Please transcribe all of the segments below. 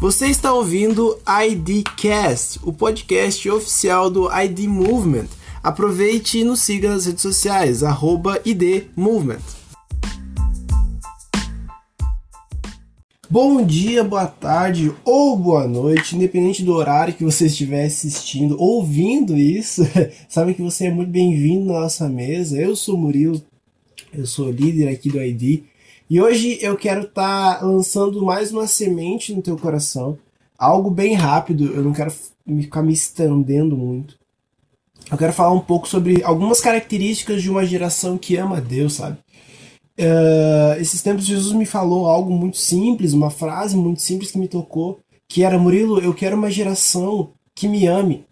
Você está ouvindo IDcast, o podcast oficial do ID Movement. Aproveite e nos siga nas redes sociais, arroba ID Movement. Bom dia, boa tarde ou boa noite, independente do horário que você estiver assistindo, ouvindo isso, sabe que você é muito bem-vindo na nossa mesa. Eu sou o Murilo, eu sou líder aqui do ID e hoje eu quero estar tá lançando mais uma semente no teu coração. Algo bem rápido, eu não quero ficar me estendendo muito. Eu quero falar um pouco sobre algumas características de uma geração que ama Deus, sabe? Uh, esses tempos Jesus me falou algo muito simples, uma frase muito simples que me tocou, que era Murilo, eu quero uma geração que me ame.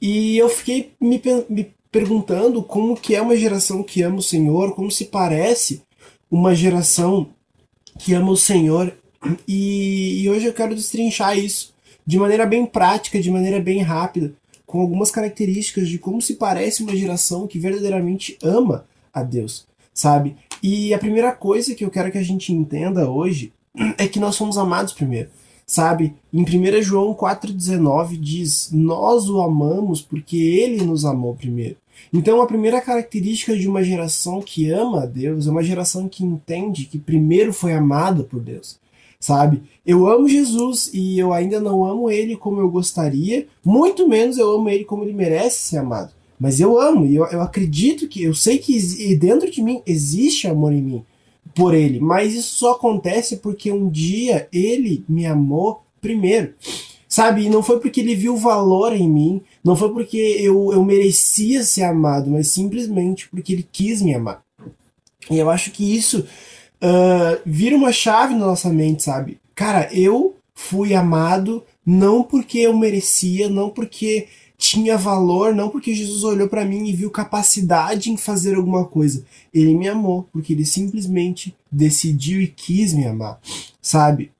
E eu fiquei me, me perguntando como que é uma geração que ama o Senhor, como se parece uma geração que ama o Senhor. E, e, hoje eu quero destrinchar isso de maneira bem prática, de maneira bem rápida, com algumas características de como se parece uma geração que verdadeiramente ama a Deus, sabe? E a primeira coisa que eu quero que a gente entenda hoje é que nós somos amados primeiro, sabe? Em 1 João 4,19 diz: Nós o amamos porque ele nos amou primeiro. Então, a primeira característica de uma geração que ama a Deus é uma geração que entende que primeiro foi amada por Deus. Sabe? Eu amo Jesus e eu ainda não amo ele como eu gostaria, muito menos eu amo ele como ele merece ser amado. Mas eu amo e eu, eu acredito que, eu sei que dentro de mim existe amor em mim por ele, mas isso só acontece porque um dia ele me amou primeiro. Sabe? E não foi porque ele viu valor em mim, não foi porque eu, eu merecia ser amado, mas simplesmente porque ele quis me amar. E eu acho que isso uh, vira uma chave na nossa mente, sabe? Cara, eu fui amado não porque eu merecia, não porque tinha valor, não porque Jesus olhou para mim e viu capacidade em fazer alguma coisa. Ele me amou porque ele simplesmente decidiu e quis me amar, sabe?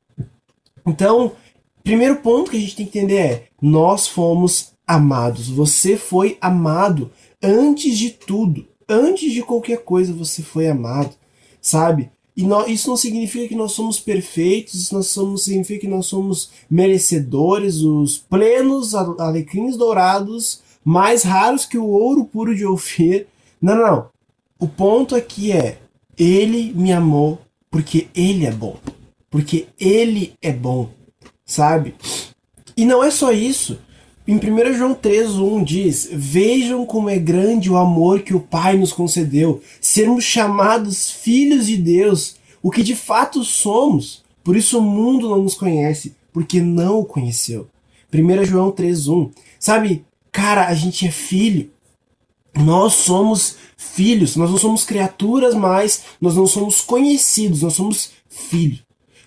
Então, primeiro ponto que a gente tem que entender é: nós fomos amados. Você foi amado antes de tudo. Antes de qualquer coisa você foi amado, sabe? E isso não significa que nós somos perfeitos, isso não somos, significa que nós somos merecedores, os plenos alecrins dourados, mais raros que o ouro puro de Ofir. Não, não. O ponto aqui é: Ele me amou porque Ele é bom. Porque Ele é bom, sabe? E não é só isso. Em 1 João 3,1 diz: Vejam como é grande o amor que o Pai nos concedeu, sermos chamados filhos de Deus, o que de fato somos. Por isso o mundo não nos conhece, porque não o conheceu. 1 João 3,1. Sabe, cara, a gente é filho. Nós somos filhos, nós não somos criaturas mais, nós não somos conhecidos, nós somos filhos.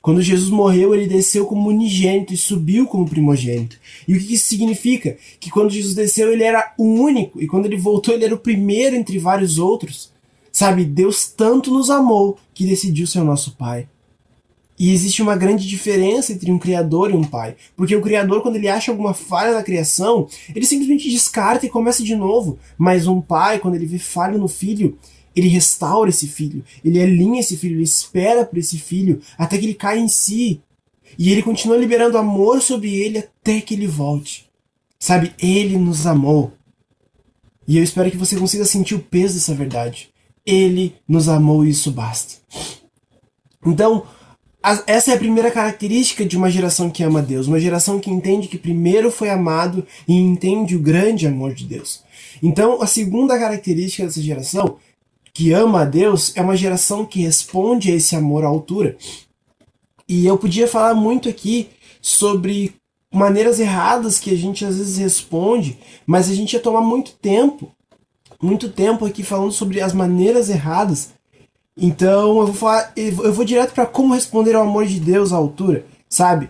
Quando Jesus morreu, ele desceu como unigênito e subiu como primogênito. E o que isso significa? Que quando Jesus desceu, ele era o único, e quando ele voltou, ele era o primeiro entre vários outros. Sabe, Deus tanto nos amou que decidiu ser o nosso Pai. E existe uma grande diferença entre um criador e um pai. Porque o criador, quando ele acha alguma falha na criação, ele simplesmente descarta e começa de novo. Mas um pai, quando ele vê falha no filho, ele restaura esse filho, ele alinha esse filho, ele espera por esse filho até que ele caia em si. E ele continua liberando amor sobre ele até que ele volte. Sabe, ele nos amou. E eu espero que você consiga sentir o peso dessa verdade. Ele nos amou e isso basta. Então, essa é a primeira característica de uma geração que ama Deus, uma geração que entende que primeiro foi amado e entende o grande amor de Deus. Então, a segunda característica dessa geração que ama a Deus é uma geração que responde a esse amor à altura. E eu podia falar muito aqui sobre maneiras erradas que a gente às vezes responde, mas a gente ia tomar muito tempo, muito tempo aqui falando sobre as maneiras erradas. Então eu vou falar, eu vou direto para como responder ao amor de Deus à altura, sabe?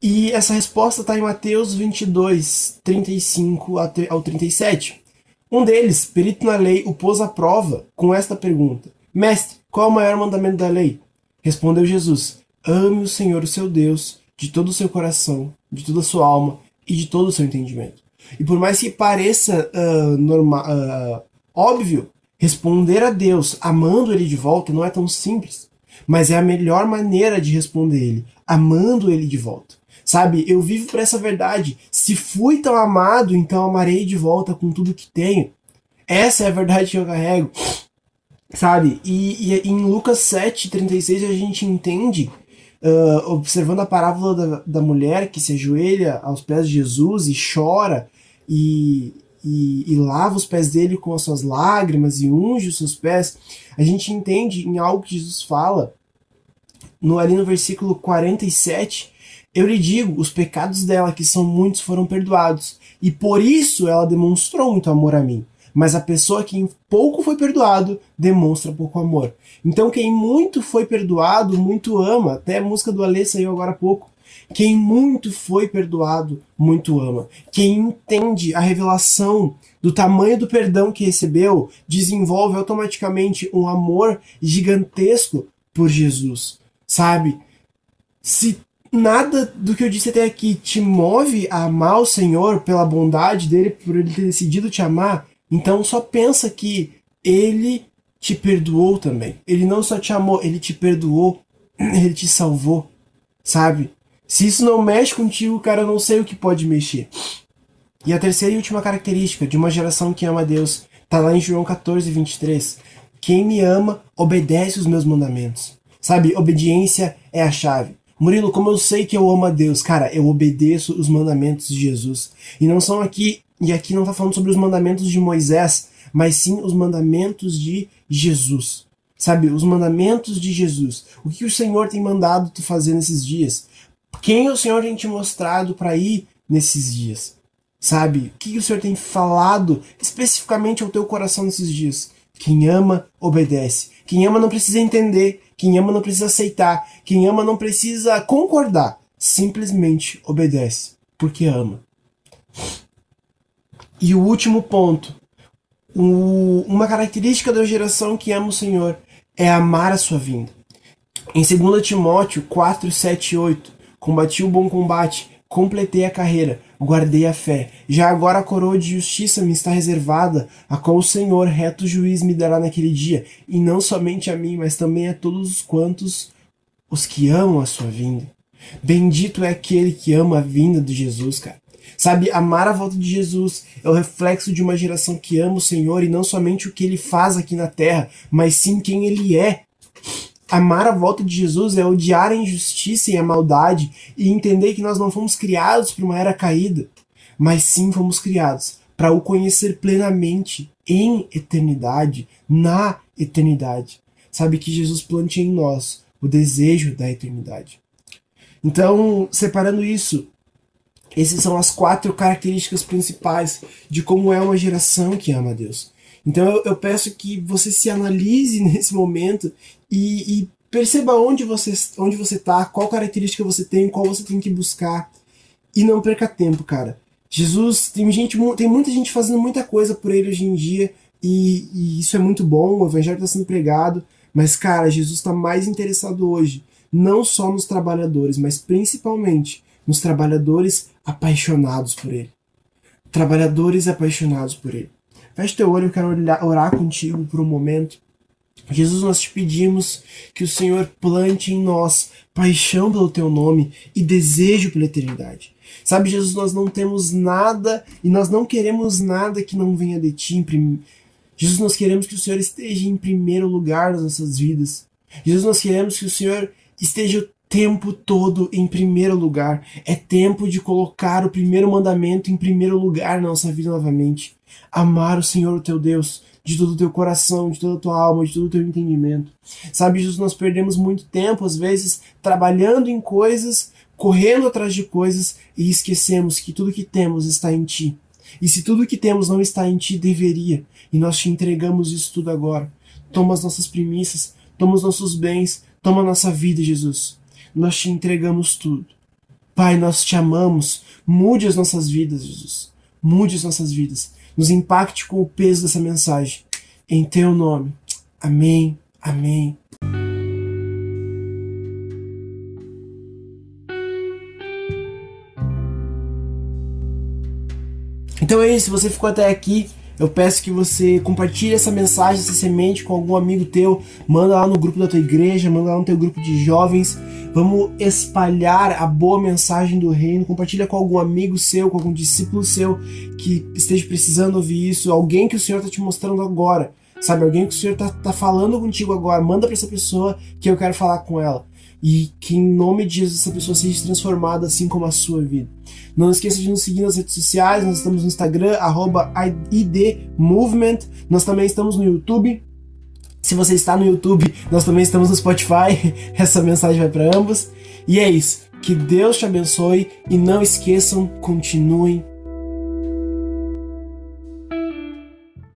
E essa resposta está em Mateus 22, 35 ao 37. Um deles, perito na lei, o pôs à prova com esta pergunta: Mestre, qual é o maior mandamento da lei? Respondeu Jesus: Ame o Senhor, o seu Deus, de todo o seu coração, de toda a sua alma e de todo o seu entendimento. E por mais que pareça uh, uh, óbvio, responder a Deus amando Ele de volta não é tão simples, mas é a melhor maneira de responder Ele, amando ele de volta. Sabe, eu vivo por essa verdade. Se fui tão amado, então amarei de volta com tudo que tenho. Essa é a verdade que eu carrego. Sabe? E, e em Lucas 7,36 a gente entende, uh, observando a parábola da, da mulher que se ajoelha aos pés de Jesus e chora e, e, e, lava os pés dele com as suas lágrimas e unge os seus pés, a gente entende em algo que Jesus fala no, ali no versículo 47. Eu lhe digo, os pecados dela, que são muitos, foram perdoados, e por isso ela demonstrou muito amor a mim mas a pessoa que em pouco foi perdoado demonstra pouco amor. Então quem muito foi perdoado, muito ama. Até a música do Alê saiu agora há pouco. Quem muito foi perdoado, muito ama. Quem entende a revelação do tamanho do perdão que recebeu, desenvolve automaticamente um amor gigantesco por Jesus. Sabe? Se nada do que eu disse até aqui te move a amar o Senhor pela bondade dele, por ele ter decidido te amar, então só pensa que ele te perdoou também. Ele não só te amou, ele te perdoou, ele te salvou, sabe? Se isso não mexe contigo, cara, eu não sei o que pode mexer. E a terceira e última característica de uma geração que ama Deus tá lá em João 14, 23. Quem me ama, obedece os meus mandamentos. Sabe, obediência é a chave. Murilo, como eu sei que eu amo a Deus? Cara, eu obedeço os mandamentos de Jesus. E não são aqui e aqui não está falando sobre os mandamentos de Moisés, mas sim os mandamentos de Jesus. Sabe, os mandamentos de Jesus. O que o Senhor tem mandado tu fazer nesses dias? Quem o Senhor tem te mostrado para ir nesses dias? Sabe, o que o Senhor tem falado especificamente ao teu coração nesses dias? Quem ama, obedece. Quem ama não precisa entender. Quem ama não precisa aceitar. Quem ama não precisa concordar. Simplesmente obedece. Porque ama. E o último ponto, o, uma característica da geração que ama o Senhor é amar a sua vinda. Em 2 Timóteo 4, 7 e 8, combati o bom combate, completei a carreira, guardei a fé. Já agora a coroa de justiça me está reservada, a qual o Senhor, reto juiz, me dará naquele dia, e não somente a mim, mas também a todos os quantos os que amam a sua vinda. Bendito é aquele que ama a vinda de Jesus, cara. Sabe, amar a volta de Jesus é o reflexo de uma geração que ama o Senhor e não somente o que ele faz aqui na terra, mas sim quem ele é. Amar a volta de Jesus é odiar a injustiça e a maldade e entender que nós não fomos criados para uma era caída, mas sim fomos criados para o conhecer plenamente em eternidade, na eternidade. Sabe que Jesus plante em nós o desejo da eternidade. Então, separando isso, essas são as quatro características principais de como é uma geração que ama a Deus. Então eu, eu peço que você se analise nesse momento e, e perceba onde você onde você tá, qual característica você tem, qual você tem que buscar e não perca tempo, cara. Jesus tem gente tem muita gente fazendo muita coisa por ele hoje em dia e, e isso é muito bom. O evangelho está sendo pregado, mas cara, Jesus está mais interessado hoje não só nos trabalhadores, mas principalmente nos trabalhadores apaixonados por Ele. Trabalhadores apaixonados por Ele. Feche teu olho, eu quero orar contigo por um momento. Jesus, nós te pedimos que o Senhor plante em nós paixão pelo teu nome e desejo pela eternidade. Sabe, Jesus, nós não temos nada e nós não queremos nada que não venha de ti. Jesus, nós queremos que o Senhor esteja em primeiro lugar nas nossas vidas. Jesus, nós queremos que o Senhor esteja tempo todo em primeiro lugar. É tempo de colocar o primeiro mandamento em primeiro lugar na nossa vida novamente. Amar o Senhor, teu Deus, de todo o teu coração, de toda a tua alma, de todo o teu entendimento. Sabe, Jesus, nós perdemos muito tempo, às vezes, trabalhando em coisas, correndo atrás de coisas e esquecemos que tudo que temos está em Ti. E se tudo que temos não está em Ti, deveria. E nós te entregamos isso tudo agora. Toma as nossas premissas, toma os nossos bens, toma a nossa vida, Jesus nós te entregamos tudo. Pai, nós te amamos. Mude as nossas vidas, Jesus. Mude as nossas vidas. Nos impacte com o peso dessa mensagem. Em teu nome. Amém. Amém. Então é isso, você ficou até aqui, Eu peço que você compartilhe essa mensagem, essa semente com algum amigo teu, manda lá no grupo da tua igreja, manda lá no teu grupo de jovens. Vamos espalhar a boa mensagem do reino. Compartilha com algum amigo seu, com algum discípulo seu que esteja precisando ouvir isso, alguém que o Senhor está te mostrando agora. Sabe, alguém que o Senhor está tá falando contigo agora, manda para essa pessoa que eu quero falar com ela e que em nome de Jesus essa pessoa seja transformada assim como a sua vida. Não esqueça de nos seguir nas redes sociais, nós estamos no Instagram, arroba IDMovement, nós também estamos no YouTube. Se você está no YouTube, nós também estamos no Spotify. Essa mensagem vai para ambos. E é isso. Que Deus te abençoe e não esqueçam, continuem